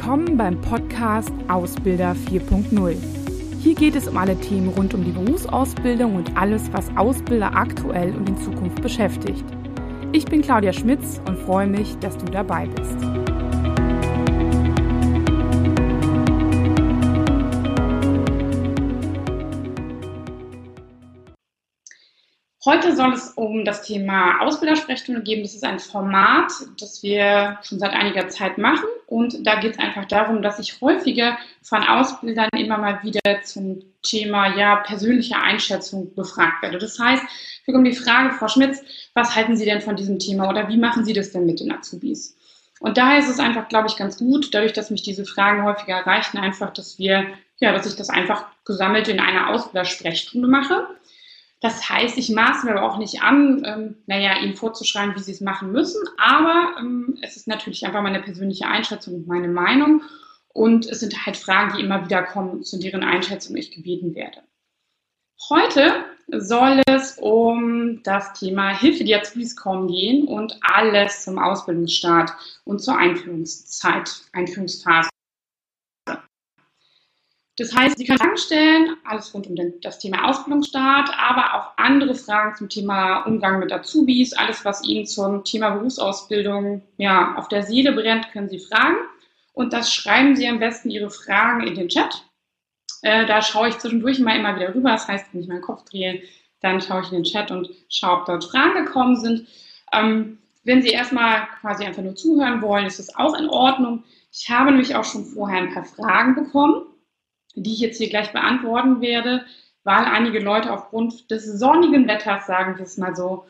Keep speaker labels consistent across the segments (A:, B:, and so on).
A: Willkommen beim Podcast Ausbilder 4.0. Hier geht es um alle Themen rund um die Berufsausbildung und alles, was Ausbilder aktuell und in Zukunft beschäftigt. Ich bin Claudia Schmitz und freue mich, dass du dabei bist. Heute soll es um das Thema Ausbildersprechstunde gehen. Das ist ein Format, das wir schon seit einiger Zeit machen. Und da geht es einfach darum, dass ich häufiger von Ausbildern immer mal wieder zum Thema ja, persönliche Einschätzung befragt werde. Das heißt, wir kommen die Frage, Frau Schmitz, was halten Sie denn von diesem Thema oder wie machen Sie das denn mit den Azubis? Und daher ist es einfach, glaube ich, ganz gut, dadurch, dass mich diese Fragen häufiger erreichen, einfach, dass wir, ja, dass ich das einfach gesammelt in einer Ausbildersprechstunde mache das heißt, ich maße mir aber auch nicht an, ähm, naja, ihnen vorzuschreiben, wie sie es machen müssen, aber ähm, es ist natürlich einfach meine persönliche Einschätzung und meine Meinung. Und es sind halt Fragen, die immer wieder kommen, zu deren Einschätzung ich gebeten werde. Heute soll es um das Thema Hilfe die Azubis kommen gehen und alles zum Ausbildungsstart und zur Einführungszeit, Einführungsphase. Das heißt, Sie können Fragen stellen, alles rund um das Thema Ausbildungsstart, aber auch andere Fragen zum Thema Umgang mit Azubis, alles, was Ihnen zum Thema Berufsausbildung ja, auf der Seele brennt, können Sie fragen. Und das schreiben Sie am besten Ihre Fragen in den Chat. Äh, da schaue ich zwischendurch mal immer wieder rüber. Das heißt, wenn ich meinen Kopf drehe, dann schaue ich in den Chat und schaue, ob dort Fragen gekommen sind. Ähm, wenn Sie erstmal quasi einfach nur zuhören wollen, ist das auch in Ordnung. Ich habe nämlich auch schon vorher ein paar Fragen bekommen die ich jetzt hier gleich beantworten werde, weil einige Leute aufgrund des sonnigen Wetters, sagen wir es mal so,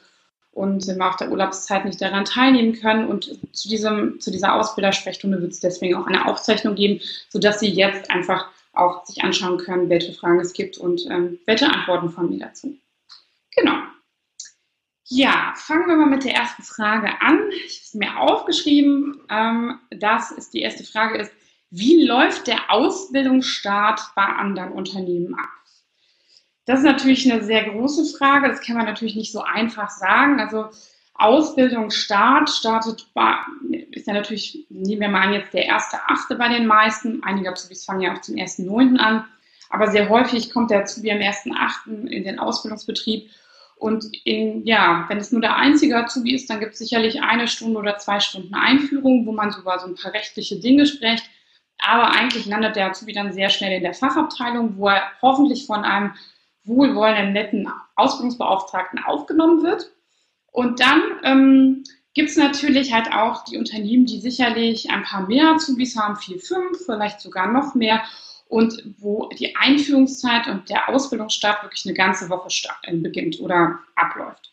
A: und auch der Urlaubszeit nicht daran teilnehmen können. Und zu, diesem, zu dieser Ausbildersprechstunde wird es deswegen auch eine Aufzeichnung geben, sodass Sie jetzt einfach auch sich anschauen können, welche Fragen es gibt und ähm, welche Antworten von mir dazu. Genau. Ja, fangen wir mal mit der ersten Frage an. Ich habe es mir aufgeschrieben. Ähm, das ist die erste Frage ist, wie läuft der Ausbildungsstart bei anderen Unternehmen ab? Das ist natürlich eine sehr große Frage. Das kann man natürlich nicht so einfach sagen. Also Ausbildungsstart startet bei, ist ja natürlich, nehmen wir mal an, jetzt der erste Achte bei den meisten. Einige Azubis fangen ja auch zum ersten Neunten an. Aber sehr häufig kommt der Azubi am ersten Achten in den Ausbildungsbetrieb. Und in, ja, wenn es nur der einzige Azubi ist, dann gibt es sicherlich eine Stunde oder zwei Stunden Einführung, wo man sogar so ein paar rechtliche Dinge spricht. Aber eigentlich landet der Azubi dann sehr schnell in der Fachabteilung, wo er hoffentlich von einem wohlwollenden, netten Ausbildungsbeauftragten aufgenommen wird. Und dann ähm, gibt es natürlich halt auch die Unternehmen, die sicherlich ein paar mehr Azubis haben, vier, fünf, vielleicht sogar noch mehr. Und wo die Einführungszeit und der Ausbildungsstart wirklich eine ganze Woche äh, beginnt oder abläuft.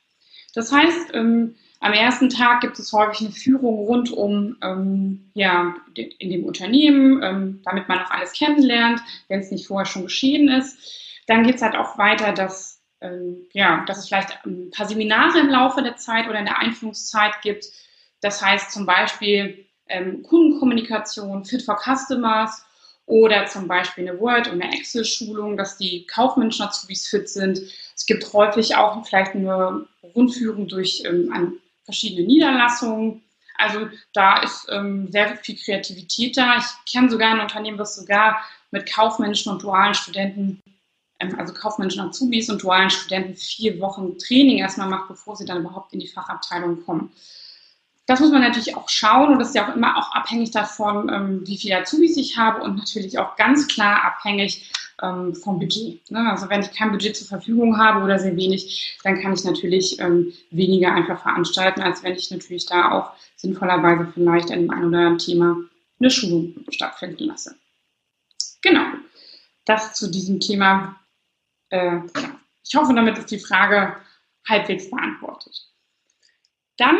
A: Das heißt, ähm, am ersten Tag gibt es häufig eine Führung rund um ähm, ja, in dem Unternehmen, ähm, damit man auch alles kennenlernt, wenn es nicht vorher schon geschehen ist. Dann geht es halt auch weiter, dass, ähm, ja, dass es vielleicht ein paar Seminare im Laufe der Zeit oder in der Einführungszeit gibt. Das heißt zum Beispiel ähm, Kundenkommunikation, Fit for Customers oder zum Beispiel eine Word- und eine Excel-Schulung, dass die kaufmännischen Azubis fit sind. Es gibt häufig auch vielleicht eine Rundführung durch ähm, ein verschiedene Niederlassungen. Also da ist ähm, sehr viel Kreativität da. Ich kenne sogar ein Unternehmen, das sogar mit kaufmännischen und dualen Studenten, ähm, also kaufmännischen Azubis und dualen Studenten vier Wochen Training erstmal macht, bevor sie dann überhaupt in die Fachabteilung kommen. Das muss man natürlich auch schauen und das ist ja auch immer auch abhängig davon, ähm, wie viele Azubis ich habe und natürlich auch ganz klar abhängig ähm, vom Budget. Ne? Also wenn ich kein Budget zur Verfügung habe oder sehr wenig, dann kann ich natürlich ähm, weniger einfach veranstalten, als wenn ich natürlich da auch sinnvollerweise vielleicht an dem einen oder anderen Thema eine Schulung stattfinden lasse. Genau, das zu diesem Thema. Äh. Ich hoffe, damit ist die Frage halbwegs beantwortet. Dann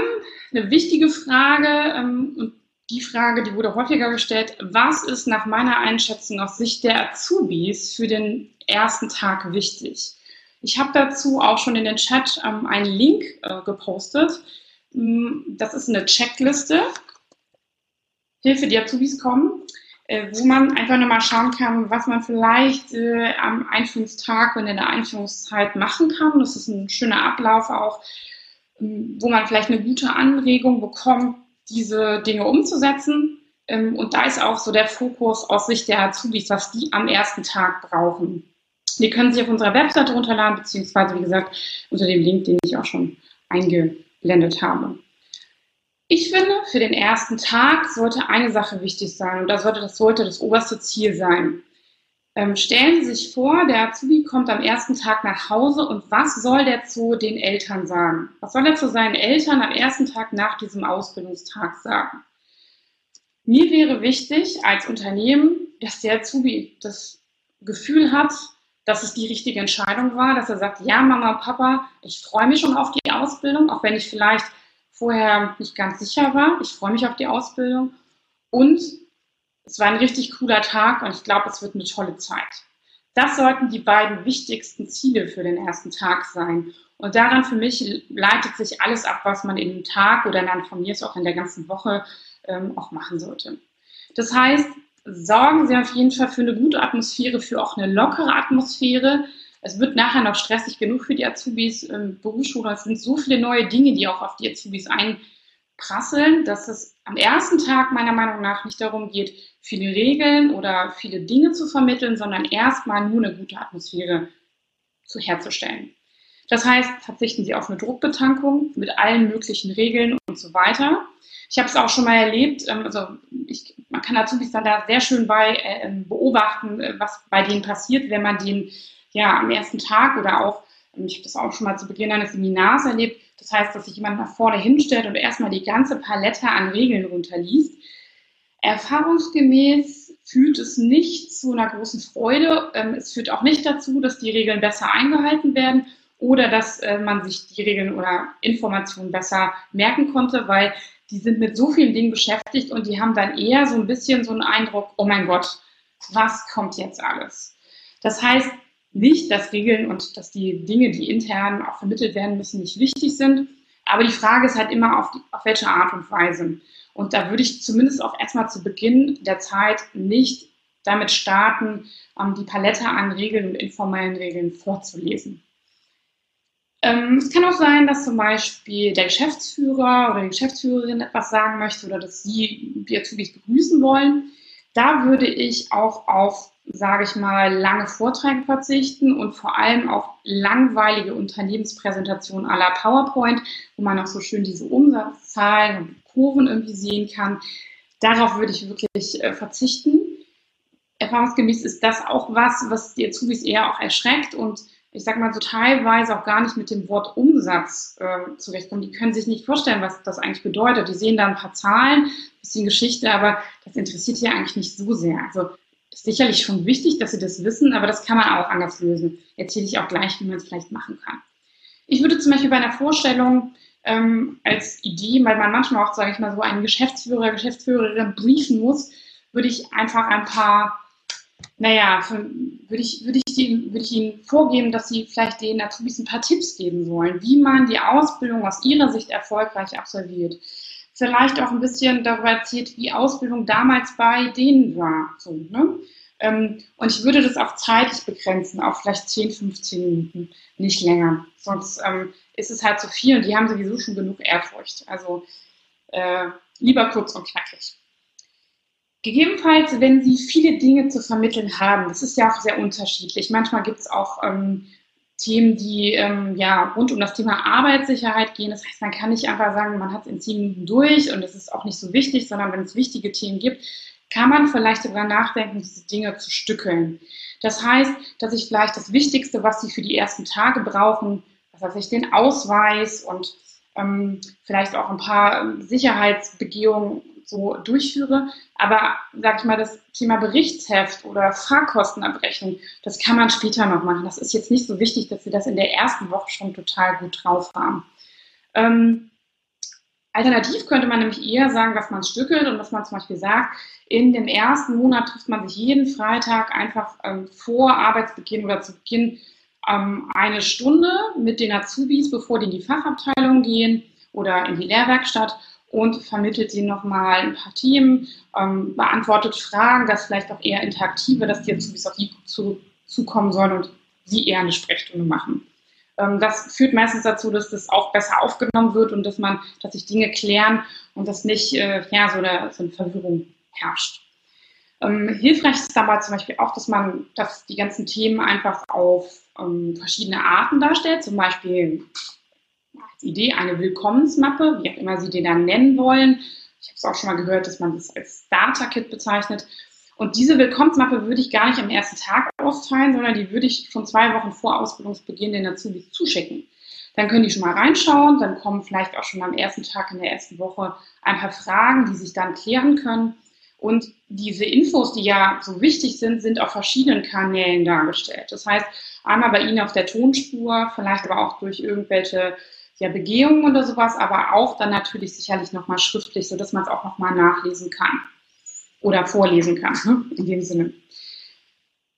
A: eine wichtige Frage, ähm, und die Frage, die wurde häufiger gestellt, was ist nach meiner Einschätzung aus Sicht der Azubis für den ersten Tag wichtig? Ich habe dazu auch schon in den Chat ähm, einen Link äh, gepostet. Mm, das ist eine Checkliste, Hilfe, die Azubis kommen, äh, wo man einfach nochmal schauen kann, was man vielleicht äh, am Einführungstag und in der Einführungszeit machen kann. Das ist ein schöner Ablauf auch, wo man vielleicht eine gute Anregung bekommt, diese Dinge umzusetzen. Ähm, und da ist auch so der Fokus aus Sicht der Azubis, was die am ersten Tag brauchen. Die können sich auf unserer Webseite runterladen, beziehungsweise, wie gesagt, unter dem Link, den ich auch schon eingeblendet habe. Ich finde, für den ersten Tag sollte eine Sache wichtig sein und das sollte das, sollte das oberste Ziel sein. Ähm, stellen Sie sich vor, der Azubi kommt am ersten Tag nach Hause und was soll der zu den Eltern sagen? Was soll er zu seinen Eltern am ersten Tag nach diesem Ausbildungstag sagen? Mir wäre wichtig als Unternehmen, dass der Azubi das Gefühl hat, dass es die richtige Entscheidung war, dass er sagt, ja, Mama Papa, ich freue mich schon auf die Ausbildung, auch wenn ich vielleicht vorher nicht ganz sicher war. Ich freue mich auf die Ausbildung. Und es war ein richtig cooler Tag und ich glaube, es wird eine tolle Zeit. Das sollten die beiden wichtigsten Ziele für den ersten Tag sein. Und daran für mich leitet sich alles ab, was man in dem Tag oder dann von mir ist auch in der ganzen Woche ähm, auch machen sollte. Das heißt, sorgen Sie auf jeden Fall für eine gute Atmosphäre, für auch eine lockere Atmosphäre. Es wird nachher noch stressig genug für die Azubis im Berufsschule. Es sind so viele neue Dinge, die auch auf die Azubis einprasseln, dass es am ersten Tag meiner Meinung nach nicht darum geht, viele Regeln oder viele Dinge zu vermitteln, sondern erstmal nur eine gute Atmosphäre zu herzustellen. Das heißt, verzichten Sie auf eine Druckbetankung mit allen möglichen Regeln und so weiter. Ich habe es auch schon mal erlebt, ähm, also ich, man kann Azubis dann da sehr schön bei äh, beobachten, äh, was bei denen passiert, wenn man den ja am ersten Tag oder auch, ähm, ich habe das auch schon mal zu Beginn eines Seminars erlebt, das heißt, dass sich jemand nach vorne hinstellt und erstmal die ganze Palette an Regeln runterliest. Erfahrungsgemäß führt es nicht zu einer großen Freude. Ähm, es führt auch nicht dazu, dass die Regeln besser eingehalten werden oder dass äh, man sich die Regeln oder Informationen besser merken konnte, weil die sind mit so vielen Dingen beschäftigt und die haben dann eher so ein bisschen so einen Eindruck, oh mein Gott, was kommt jetzt alles? Das heißt nicht, dass Regeln und dass die Dinge, die intern auch vermittelt werden müssen, nicht wichtig sind. Aber die Frage ist halt immer, auf, die, auf welche Art und Weise. Und da würde ich zumindest auch erstmal zu Beginn der Zeit nicht damit starten, ähm, die Palette an Regeln und informellen Regeln vorzulesen. Ähm, es kann auch sein, dass zum Beispiel der Geschäftsführer oder die Geschäftsführerin etwas sagen möchte oder dass Sie die Azubis begrüßen wollen. Da würde ich auch auf, sage ich mal, lange Vorträge verzichten und vor allem auf langweilige Unternehmenspräsentationen la PowerPoint, wo man auch so schön diese Umsatzzahlen und Kurven irgendwie sehen kann. Darauf würde ich wirklich äh, verzichten. Erfahrungsgemäß ist das auch was, was die Azubis eher auch erschreckt und ich sag mal so teilweise auch gar nicht mit dem Wort Umsatz äh, zurechtkommen. Die können sich nicht vorstellen, was das eigentlich bedeutet. Die sehen da ein paar Zahlen, ein bisschen Geschichte, aber das interessiert hier eigentlich nicht so sehr. Also ist sicherlich schon wichtig, dass sie das wissen, aber das kann man auch anders lösen. Erzähle ich auch gleich, wie man es vielleicht machen kann. Ich würde zum Beispiel bei einer Vorstellung ähm, als Idee, weil man manchmal auch, sage ich mal, so einen Geschäftsführer, Geschäftsführerin briefen muss, würde ich einfach ein paar naja, würde ich, würde, ich die, würde ich Ihnen vorgeben, dass Sie vielleicht den Azubis ein paar Tipps geben sollen, wie man die Ausbildung aus Ihrer Sicht erfolgreich absolviert. Vielleicht auch ein bisschen darüber erzählt, wie Ausbildung damals bei denen war. So, ne? Ähm, und ich würde das auch zeitlich begrenzen, auf vielleicht 10, 15 Minuten, nicht länger. Sonst ähm, ist es halt zu viel und die haben sowieso schon genug Ehrfurcht. Also äh, lieber kurz und knackig. Gegebenenfalls, wenn Sie viele Dinge zu vermitteln haben, das ist ja auch sehr unterschiedlich. Manchmal gibt es auch ähm, Themen, die ähm, ja rund um das Thema Arbeitssicherheit gehen. Das heißt, man kann nicht einfach sagen, man hat es in zehn Minuten durch und es ist auch nicht so wichtig, sondern wenn es wichtige Themen gibt, kann man vielleicht darüber nachdenken, diese Dinge zu stückeln. Das heißt, dass ich vielleicht das Wichtigste, was Sie für die ersten Tage brauchen, was weiß ich, den Ausweis und ähm, vielleicht auch ein paar Sicherheitsbegehungen so durchführe. Aber, sag ich mal, das Thema Berichtsheft oder Fahrkostenabrechnung, das kann man später noch machen. Das ist jetzt nicht so wichtig, dass Sie das in der ersten Woche schon total gut drauf haben. Ähm, alternativ könnte man nämlich eher sagen, dass man stückelt und dass man zum Beispiel sagt, in dem ersten Monat trifft man sich jeden Freitag einfach ähm, vor Arbeitsbeginn oder zu Beginn ähm, eine Stunde mit den Azubis, bevor die in die Fachabteilung gehen oder in die Lehrwerkstatt und vermittelt sie nochmal ein paar Themen, ähm, beantwortet Fragen, das vielleicht auch eher interaktive, dass die Azubis auf die zu, zukommen sollen und sie eher eine Sprechstunde machen. Ähm, das führt meistens dazu, dass das auch besser aufgenommen wird und dass man, dass sich Dinge klären und dass nicht äh, ja, so, eine, so eine Verwirrung herrscht. Ähm, hilfreich ist dabei zum Beispiel auch, dass man dass die ganzen Themen einfach auf ähm, verschiedene Arten darstellt. Zum Beispiel Idee eine Willkommensmappe, wie auch immer Sie den dann nennen wollen. Ich habe es auch schon mal gehört, dass man das als Starter-Kit bezeichnet. Und diese Willkommensmappe würde ich gar nicht am ersten Tag austeilen, sondern die würde ich schon zwei Wochen vor Ausbildungsbeginn den Azubis zuschicken. Dann können die schon mal reinschauen, dann kommen vielleicht auch schon am ersten Tag in der ersten Woche ein paar Fragen, die sich dann klären können. Und diese Infos, die ja so wichtig sind, sind auf verschiedenen Kanälen dargestellt. Das heißt, einmal bei Ihnen auf der Tonspur, vielleicht aber auch durch irgendwelche ja, Begehungen oder sowas, aber auch dann natürlich sicherlich nochmal schriftlich, sodass man es auch nochmal nachlesen kann oder vorlesen kann, ne? in dem Sinne.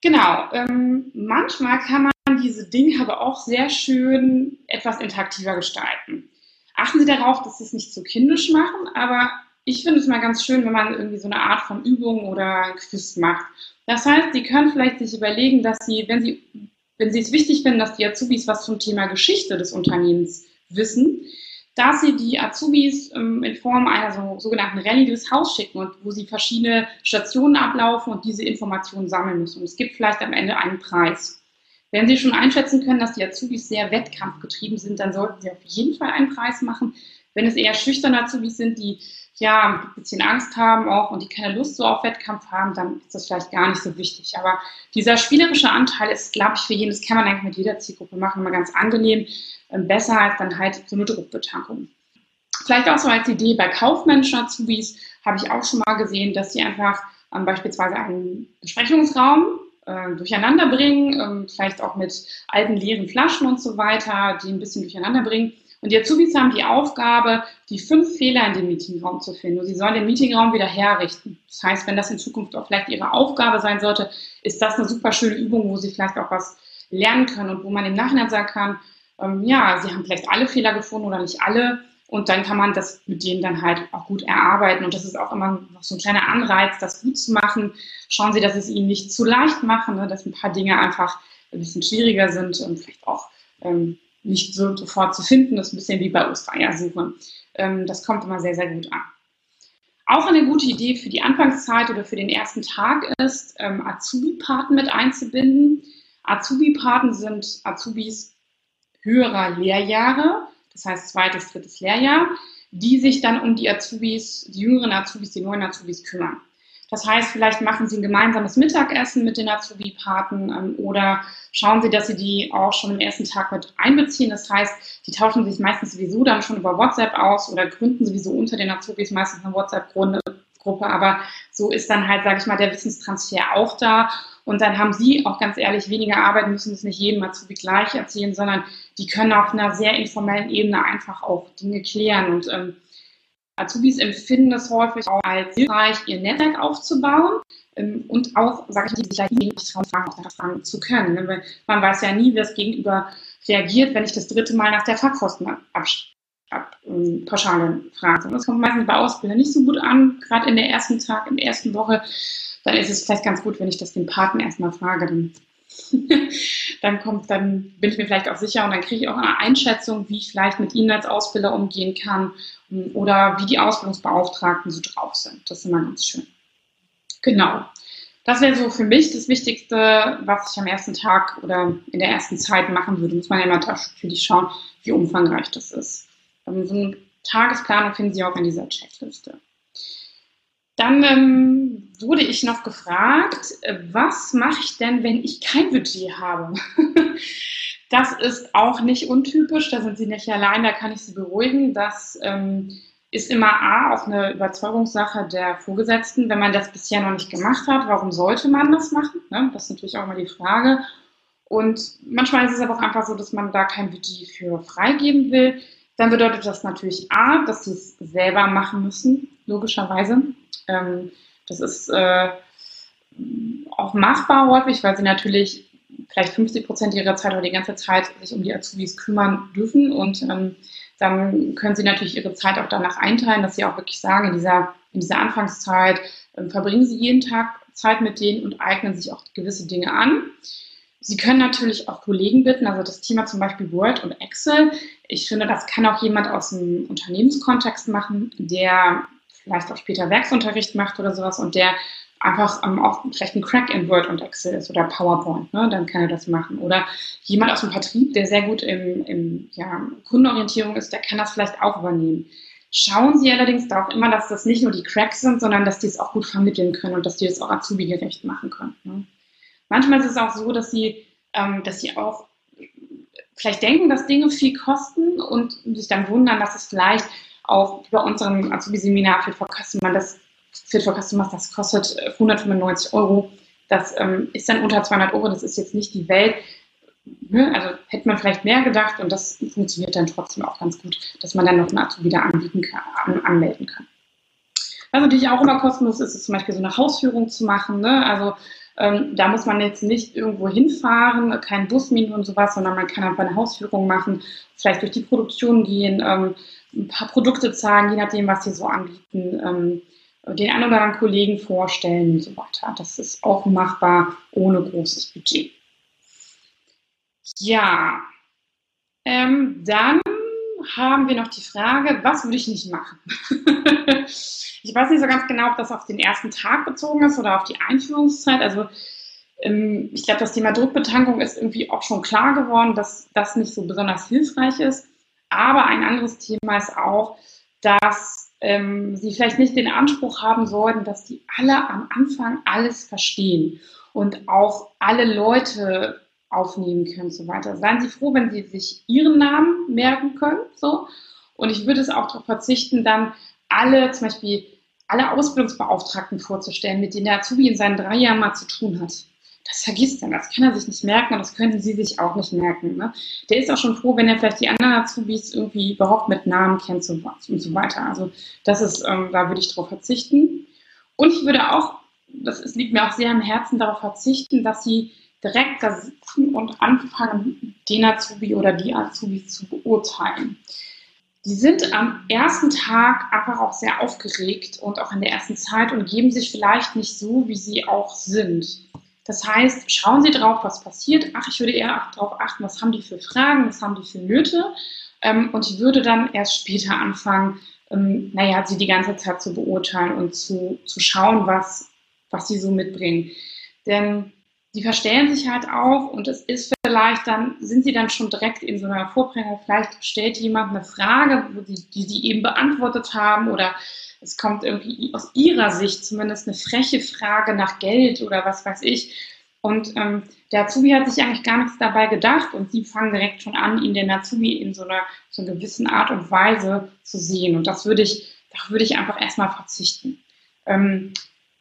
A: Genau, ähm, manchmal kann man diese Dinge aber auch sehr schön etwas interaktiver gestalten. Achten Sie darauf, dass Sie es nicht zu kindisch machen, aber ich finde es mal ganz schön, wenn man irgendwie so eine Art von Übung oder Quiz macht. Das heißt, Sie können vielleicht sich überlegen, dass Sie, wenn Sie, wenn Sie es wichtig finden, dass die Azubis was zum Thema Geschichte des Unternehmens wissen, dass Sie die Azubis ähm, in Form einer so, sogenannten Rallye durchs Haus schicken und wo Sie verschiedene Stationen ablaufen und diese Informationen sammeln müssen. Und es gibt vielleicht am Ende einen Preis. Wenn Sie schon einschätzen können, dass die Azubis sehr wettkampfgetrieben sind, dann sollten Sie auf jeden Fall einen Preis machen. Wenn es eher schüchterne Azubis sind, die ja, ein bisschen Angst haben auch und die keine Lust so auf Wettkampf haben, dann ist das vielleicht gar nicht so wichtig. Aber dieser spielerische Anteil ist, glaube ich, für jeden, das kann man eigentlich mit jeder Zielgruppe machen, immer ganz angenehm, ähm, besser als dann halt so eine Druckbetankung. Vielleicht auch so als Idee bei kaufmännischen Azubis habe ich auch schon mal gesehen, dass sie einfach ähm, beispielsweise einen Besprechungsraum äh, durcheinander bringen, ähm, vielleicht auch mit alten leeren Flaschen und so weiter, die ein bisschen durcheinander bringen und die Azubis haben die Aufgabe, die fünf Fehler in dem Meetingraum zu finden. Und sie sollen den Meetingraum wieder herrichten. Das heißt, wenn das in Zukunft auch vielleicht ihre Aufgabe sein sollte, ist das eine super schöne Übung, wo sie vielleicht auch was lernen können und wo man im Nachhinein sagen kann, ähm, ja, sie haben vielleicht alle Fehler gefunden oder nicht alle. Und dann kann man das mit denen dann halt auch gut erarbeiten. Und das ist auch immer noch so ein kleiner Anreiz, das gut zu machen. Schauen Sie, dass es Ihnen nicht zu leicht machen, ne, dass ein paar Dinge einfach ein bisschen schwieriger sind und vielleicht auch ähm, nicht so sofort zu finden. Das ist ein bisschen wie bei Ostereiersuche. Ähm, das kommt immer sehr, sehr gut an. Auch eine gute Idee für die Anfangszeit oder für den ersten Tag ist, ähm, Azubi-Paten mit einzubinden. Azubi-Paten sind Azubis höherer Lehrjahre, das heißt zweites, drittes Lehrjahr, die sich dann um die Azubis, die jüngeren Azubis, die neuen Azubis kümmern. Das heißt, vielleicht machen Sie ein gemeinsames Mittagessen mit den Azubi-Paten ähm, oder schauen Sie, dass Sie die auch schon im ersten Tag mit einbeziehen. Das heißt, die tauschen sich meistens sowieso dann schon über WhatsApp aus oder gründen sowieso unter den Azubis meistens eine WhatsApp-Gruppe. Aber so ist dann halt, sage ich mal, der Wissenstransfer auch da. Und dann haben Sie auch ganz ehrlich weniger Arbeit, müssen es nicht jedem Azubi gleich erzählen, sondern die können auf einer sehr informellen Ebene einfach auch Dinge klären. Und ähm, Azubis empfinden es häufig auch als hilfreich, ihr Netzwerk aufzubauen ähm, und auch, sage ich mal, sich nicht trauen, Fragen, fragen zu können. Ne? Man weiß ja nie, wie das Gegenüber reagiert, wenn ich das dritte Mal nach der Fahrkostenpauschale ähm, frage. Das kommt meistens bei Ausbildern nicht so gut an, gerade in der ersten Tag, in der ersten Woche. Dann ist es vielleicht ganz gut, wenn ich das den Paten erstmal frage. Dann dann kommt, dann bin ich mir vielleicht auch sicher und dann kriege ich auch eine Einschätzung, wie ich vielleicht mit Ihnen als Ausbilder umgehen kann ähm, oder wie die Ausbildungsbeauftragten so drauf sind. Das ist immer ganz schön. Genau. Das wäre so für mich das Wichtigste, was ich am ersten Tag oder in der ersten Zeit machen würde. Muss man ja immer natürlich schauen, wie umfangreich das ist. Ähm, so eine Tagesplanung finden Sie auch in dieser Checkliste. Dann ähm, wurde ich noch gefragt, äh, was mache ich denn, wenn ich kein Budget habe? das ist auch nicht untypisch, da sind Sie nicht allein, da kann ich Sie beruhigen. Das ähm, ist immer A, auch eine Überzeugungssache der Vorgesetzten. Wenn man das bisher noch nicht gemacht hat, warum sollte man das machen? Ne? Das ist natürlich auch immer die Frage. Und manchmal ist es aber auch einfach so, dass man da kein Budget für freigeben will. Dann bedeutet das natürlich A, dass Sie es selber machen müssen, logischerweise. Ähm, das ist äh, auch machbar häufig, weil sie natürlich vielleicht 50 Prozent ihrer Zeit oder die ganze Zeit sich um die Azubis kümmern dürfen und ähm, dann können sie natürlich ihre Zeit auch danach einteilen, dass sie auch wirklich sagen, in dieser, in dieser Anfangszeit ähm, verbringen sie jeden Tag Zeit mit denen und eignen sich auch gewisse Dinge an. Sie können natürlich auch Kollegen bitten, also das Thema zum Beispiel Word und Excel. Ich finde, das kann auch jemand aus dem Unternehmenskontext machen, der vielleicht auch später Werksunterricht macht oder sowas und der einfach ähm, auch vielleicht ein Crack in Word und Excel ist oder PowerPoint, ne? dann kann er das machen. Oder jemand aus dem Vertrieb, der sehr gut im, im ja, Kundenorientierung ist, der kann das vielleicht auch übernehmen. Schauen Sie allerdings da auch immer, dass das nicht nur die Cracks sind, sondern dass die es auch gut vermitteln können und dass die es auch Azubi-gerecht machen können. Ne? Manchmal ist es auch so, dass sie, ähm, dass sie auch vielleicht denken, dass Dinge viel kosten und sich dann wundern, dass es vielleicht auch bei unserem Azubi-Seminar Fit for Customer, das Fit for Customers, das kostet 195 Euro. Das ähm, ist dann unter 200 Euro, das ist jetzt nicht die Welt. Ne? Also hätte man vielleicht mehr gedacht und das funktioniert dann trotzdem auch ganz gut, dass man dann noch einen Azubi da anbieten kann, an, anmelden kann. Was natürlich auch immer kostenlos ist, ist zum Beispiel so eine Hausführung zu machen. Ne? Also ähm, da muss man jetzt nicht irgendwo hinfahren, kein Busmin und sowas, sondern man kann einfach eine Hausführung machen, vielleicht durch die Produktion gehen, ähm, ein paar Produkte zeigen, je nachdem, was sie so anbieten, ähm, den einen oder anderen Kollegen vorstellen und so weiter. Das ist auch machbar ohne großes Budget. Ja, ähm, dann haben wir noch die Frage, was würde ich nicht machen? ich weiß nicht so ganz genau, ob das auf den ersten Tag bezogen ist oder auf die Einführungszeit. Also ähm, ich glaube, das Thema Druckbetankung ist irgendwie auch schon klar geworden, dass das nicht so besonders hilfreich ist. Aber ein anderes Thema ist auch, dass ähm, sie vielleicht nicht den Anspruch haben sollten, dass die alle am Anfang alles verstehen und auch alle Leute aufnehmen können und so weiter. Seien Sie froh, wenn Sie sich Ihren Namen merken können. So. Und ich würde es auch darauf verzichten, dann alle, zum Beispiel alle Ausbildungsbeauftragten vorzustellen, mit denen der Azubi in seinen drei Jahren mal zu tun hat. Das vergisst er, das kann er sich nicht merken und das können Sie sich auch nicht merken. Ne? Der ist auch schon froh, wenn er vielleicht die anderen Azubis irgendwie überhaupt mit Namen kennt und so weiter. Also das ist, ähm, da würde ich darauf verzichten. Und ich würde auch, das ist, liegt mir auch sehr am Herzen, darauf verzichten, dass Sie direkt da sitzen und anfangen, den Azubi oder die Azubis zu beurteilen. Die sind am ersten Tag einfach auch sehr aufgeregt und auch in der ersten Zeit und geben sich vielleicht nicht so, wie sie auch sind. Das heißt, schauen Sie drauf, was passiert. Ach, ich würde eher darauf achten, was haben die für Fragen, was haben die für Nöte. Ähm, und ich würde dann erst später anfangen, ähm, naja, sie die ganze Zeit zu beurteilen und zu, zu schauen, was, was sie so mitbringen. Denn die verstellen sich halt auch und es ist vielleicht dann, sind sie dann schon direkt in so einer Vorbringung, vielleicht stellt jemand eine Frage, die, die sie eben beantwortet haben oder es kommt irgendwie aus ihrer Sicht zumindest eine freche Frage nach Geld oder was weiß ich. Und ähm, der Azubi hat sich eigentlich gar nichts dabei gedacht und sie fangen direkt schon an, ihn den Azubi in so einer, so einer gewissen Art und Weise zu sehen. Und das würde ich, da würde ich einfach erstmal verzichten. Ähm,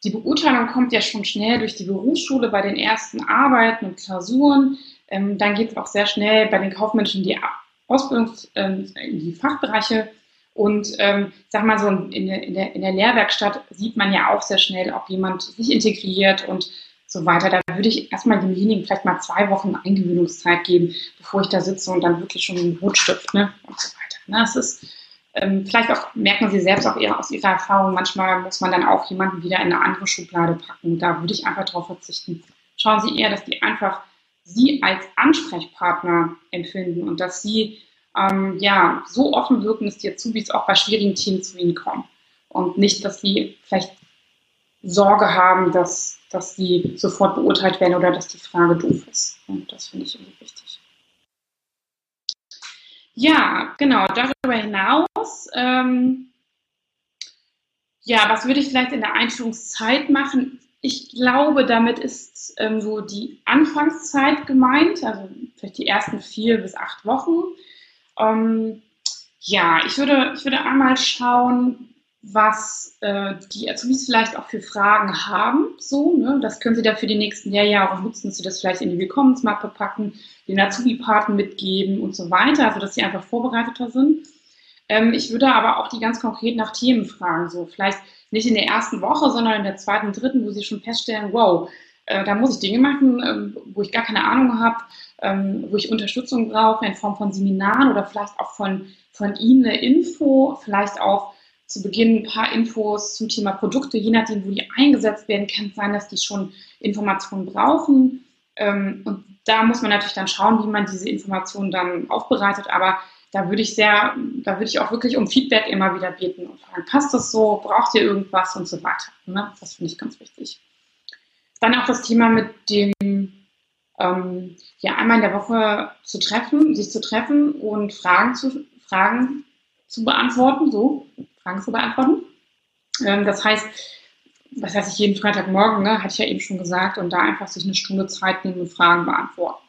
A: die Beurteilung kommt ja schon schnell durch die Berufsschule bei den ersten Arbeiten und Klausuren. Ähm, dann geht es auch sehr schnell bei den Kaufmenschen die Ausbildungs-, ähm, in die Fachbereiche. Und ähm, sag mal so, in der, in, der, in der Lehrwerkstatt sieht man ja auch sehr schnell, ob jemand sich integriert und so weiter. Da würde ich erstmal demjenigen vielleicht mal zwei Wochen Eingewöhnungszeit geben, bevor ich da sitze und dann wirklich schon einen Rotstift ne, und so weiter. Ne, das ist ähm, vielleicht auch merken Sie selbst auch ihre, aus Ihrer Erfahrung, manchmal muss man dann auch jemanden wieder in eine andere Schublade packen. Da würde ich einfach darauf verzichten. Schauen Sie eher, dass die einfach Sie als Ansprechpartner empfinden und dass Sie ähm, ja, so offen wirken, dass die Azubis auch bei schwierigen Themen zu Ihnen kommen. Und nicht, dass Sie vielleicht Sorge haben, dass, dass sie sofort beurteilt werden oder dass die Frage doof ist. Und das finde ich irgendwie wichtig. Ja, genau. Darüber hinaus, ähm, ja, was würde ich vielleicht in der Einführungszeit machen? Ich glaube, damit ist ähm, so die Anfangszeit gemeint, also vielleicht die ersten vier bis acht Wochen. Ähm, ja, ich würde, ich würde einmal schauen, was äh, die Azubis vielleicht auch für Fragen haben. So, ne? Das können Sie da für die nächsten Lehrjahre nutzen, dass Sie das vielleicht in die Willkommensmappe packen, den Azubi-Paten mitgeben und so weiter, also dass Sie einfach vorbereiteter sind. Ähm, ich würde aber auch die ganz konkret nach Themen fragen, so vielleicht nicht in der ersten Woche, sondern in der zweiten, dritten, wo Sie schon feststellen, wow, äh, da muss ich Dinge machen, äh, wo ich gar keine Ahnung habe, ähm, wo ich Unterstützung brauche in Form von Seminaren oder vielleicht auch von, von Ihnen eine Info, vielleicht auch zu Beginn ein paar Infos zum Thema Produkte, je nachdem, wo die eingesetzt werden, kann es sein, dass die schon Informationen brauchen. Ähm, und da muss man natürlich dann schauen, wie man diese Informationen dann aufbereitet. Aber da würde ich sehr, da würde ich auch wirklich um Feedback immer wieder beten und fragen, passt das so, braucht ihr irgendwas und so weiter. Ne? Das finde ich ganz wichtig. Dann auch das Thema mit dem, ähm, ja, einmal in der Woche zu treffen, sich zu treffen und Fragen zu, Fragen zu beantworten, so, Fragen zu beantworten. Ähm, das heißt, was heißt ich jeden Freitagmorgen, ne, hatte ich ja eben schon gesagt, und da einfach sich eine Stunde Zeit nehmen und Fragen beantworten.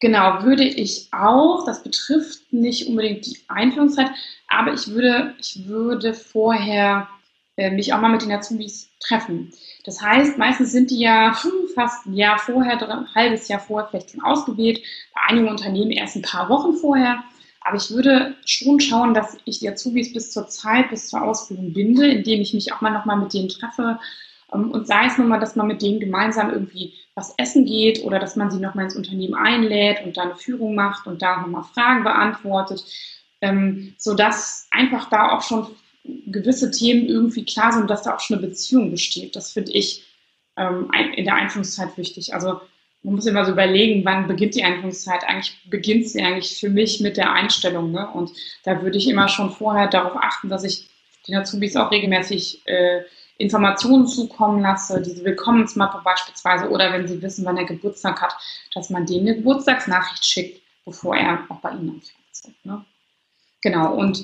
A: Genau, würde ich auch, das betrifft nicht unbedingt die Einführungszeit, aber ich würde, ich würde vorher äh, mich auch mal mit den Azubis treffen. Das heißt, meistens sind die ja fast ein Jahr vorher, ein halbes Jahr vorher vielleicht schon ausgewählt, bei einigen Unternehmen erst ein paar Wochen vorher. Aber ich würde schon schauen, dass ich die Azubis bis zur Zeit, bis zur Ausbildung binde, indem ich mich auch mal nochmal mit denen treffe. Ähm, und sei es nun mal, dass man mit denen gemeinsam irgendwie was essen geht oder dass man sie nochmal ins Unternehmen einlädt und da eine Führung macht und da nochmal Fragen beantwortet, ähm, sodass einfach da auch schon gewisse Themen irgendwie klar sind, dass da auch schon eine Beziehung besteht. Das finde ich ähm, in der Einführungszeit wichtig. Also man muss immer so überlegen, wann beginnt die Einführungszeit. Eigentlich beginnt sie eigentlich für mich mit der Einstellung. Ne? Und da würde ich immer schon vorher darauf achten, dass ich den Azubis auch regelmäßig äh, Informationen zukommen lasse, diese Willkommensmappe beispielsweise, oder wenn sie wissen, wann er Geburtstag hat, dass man denen eine Geburtstagsnachricht schickt, bevor er auch bei ihnen anfängt. Ne? Genau, und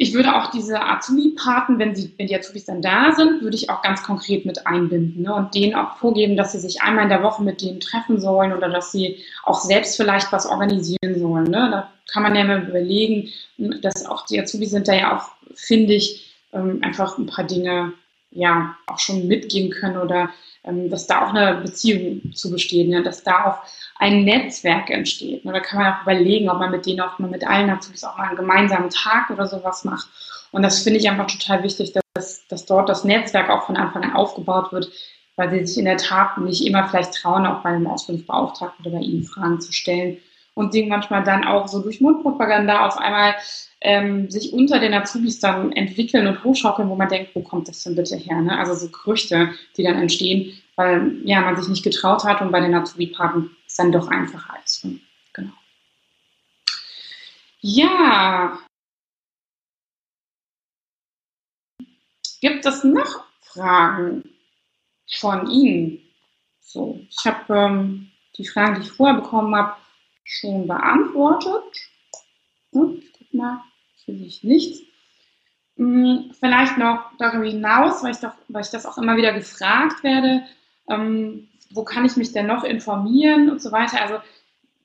A: ich würde auch diese Azubi-Paten, wenn, sie, wenn die Azubis dann da sind, würde ich auch ganz konkret mit einbinden ne? und denen auch vorgeben, dass sie sich einmal in der Woche mit denen treffen sollen oder dass sie auch selbst vielleicht was organisieren sollen. Ne? Da kann man ja mal überlegen, dass auch die Azubis sind da ja auch, finde ich, ähm, einfach ein paar Dinge ja auch schon mitgeben können oder dass da auch eine Beziehung zu bestehen, ne? dass da auch ein Netzwerk entsteht. Ne? Da kann man auch überlegen, ob man mit denen auch mal mit allen Azubis auch mal einen gemeinsamen Tag oder sowas macht. Und das finde ich einfach total wichtig, dass, dass dort das Netzwerk auch von Anfang an aufgebaut wird, weil sie sich in der Tat nicht immer vielleicht trauen, auch bei einem Ausbildungsbeauftragten oder bei ihnen Fragen zu stellen und sie manchmal dann auch so durch Mundpropaganda auf einmal ähm, sich unter den Azubis dann entwickeln und hochschaukeln, wo man denkt, wo kommt das denn bitte her? Ne? Also so Gerüchte, die dann entstehen, weil ja, man sich nicht getraut hat und bei den Azubi-Paten es dann doch einfacher ist. Genau. Ja. Gibt es noch Fragen von Ihnen? So, ich habe ähm, die Fragen, die ich vorher bekommen habe, schon beantwortet. Ich guck mal, hier sehe ich nichts. Hm, vielleicht noch darüber hinaus, weil ich, doch, weil ich das auch immer wieder gefragt werde, ähm, wo kann ich mich denn noch informieren und so weiter. Also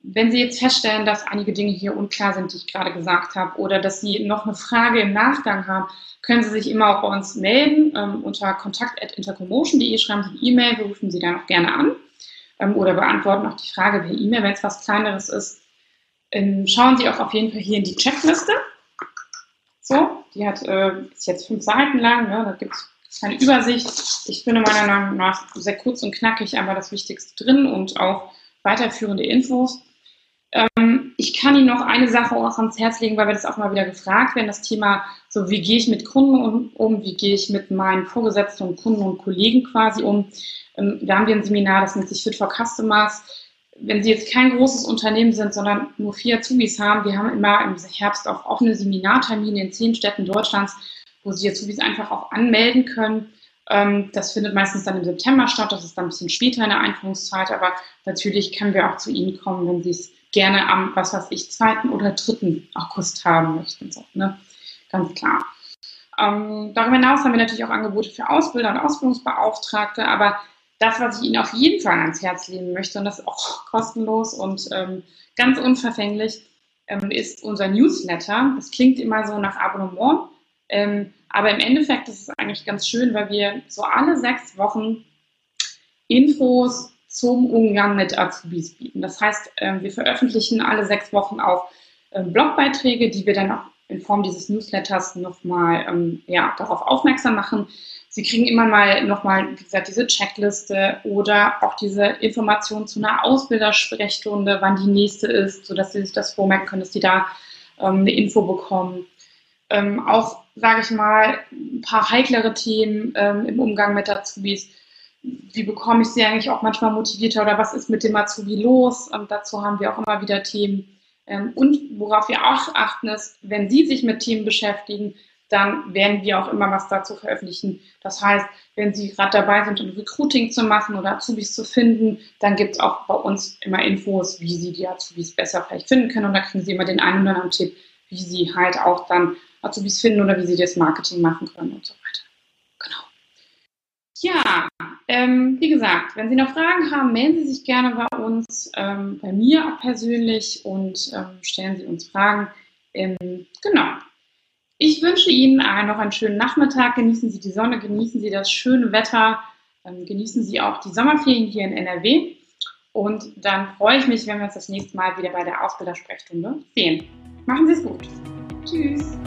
A: wenn Sie jetzt feststellen, dass einige Dinge hier unklar sind, die ich gerade gesagt habe, oder dass Sie noch eine Frage im Nachgang haben, können Sie sich immer auch bei uns melden ähm, unter kontakt.intercommotion.de, schreiben Sie eine E-Mail, wir rufen Sie dann auch gerne an ähm, oder beantworten auch die Frage per E-Mail, wenn es was Kleineres ist. Ähm, schauen Sie auch auf jeden Fall hier in die Checkliste. So, die hat, äh, ist jetzt fünf Seiten lang, ne? da gibt es eine Übersicht. Ich finde meiner Meinung nach sehr kurz und knackig, aber das Wichtigste drin und auch weiterführende Infos. Ich kann Ihnen noch eine Sache auch ans Herz legen, weil wir das auch mal wieder gefragt werden, das Thema, so wie gehe ich mit Kunden um, wie gehe ich mit meinen Vorgesetzten und Kunden und Kollegen quasi um. Ähm, da haben wir ein Seminar, das nennt sich Fit for Customers. Wenn Sie jetzt kein großes Unternehmen sind, sondern nur vier Azubis haben, wir haben immer im Herbst auch offene Seminartermine in zehn Städten Deutschlands, wo Sie Azubis einfach auch anmelden können. Ähm, das findet meistens dann im September statt, das ist dann ein bisschen später in der Einführungszeit, aber natürlich können wir auch zu Ihnen kommen, wenn Sie es gerne am, was weiß ich, 2. oder 3. August haben möchten. So, ne? Ganz klar. Ähm, darüber hinaus haben wir natürlich auch Angebote für Ausbilder und Ausbildungsbeauftragte, aber das, was ich Ihnen auf jeden Fall ans Herz legen möchte, und das ist auch kostenlos und ähm, ganz unverfänglich, ähm, ist unser Newsletter. Das klingt immer so nach Abonnement, ähm, aber im Endeffekt ist es eigentlich ganz schön, weil wir so alle sechs Wochen Infos zum Umgang mit Azubis bieten. Das heißt, ähm, wir veröffentlichen alle sechs Wochen auch ähm, Blogbeiträge, die wir dann auch in Form dieses Newsletters nochmal ähm, ja, darauf aufmerksam machen, Sie kriegen immer mal nochmal, wie gesagt, diese Checkliste oder auch diese Informationen zu einer Ausbildersprechstunde, wann die nächste ist, sodass Sie sich das vormerken können, dass Sie da ähm, eine Info bekommen. Ähm, auch, sage ich mal, ein paar heiklere Themen ähm, im Umgang mit Azubis. Wie bekomme ich sie eigentlich auch manchmal motivierter oder was ist mit dem Azubi los? Und dazu haben wir auch immer wieder Themen. Ähm, und worauf wir auch achten ist, wenn Sie sich mit Themen beschäftigen, dann werden wir auch immer was dazu veröffentlichen. Das heißt, wenn Sie gerade dabei sind, ein Recruiting zu machen oder Azubis zu finden, dann gibt es auch bei uns immer Infos, wie Sie die Azubis besser vielleicht finden können. Und da kriegen Sie immer den einen oder anderen Tipp, wie Sie halt auch dann Azubis finden oder wie Sie das Marketing machen können und so weiter. Ja, ähm, wie gesagt, wenn Sie noch Fragen haben, melden Sie sich gerne bei uns, ähm, bei mir auch persönlich und ähm, stellen Sie uns Fragen. Genau. Ich wünsche Ihnen noch einen schönen Nachmittag. Genießen Sie die Sonne, genießen Sie das schöne Wetter, ähm, genießen Sie auch die Sommerferien hier in NRW. Und dann freue ich mich, wenn wir uns das nächste Mal wieder bei der Ausbildersprechstunde sehen. Machen Sie es gut. Tschüss.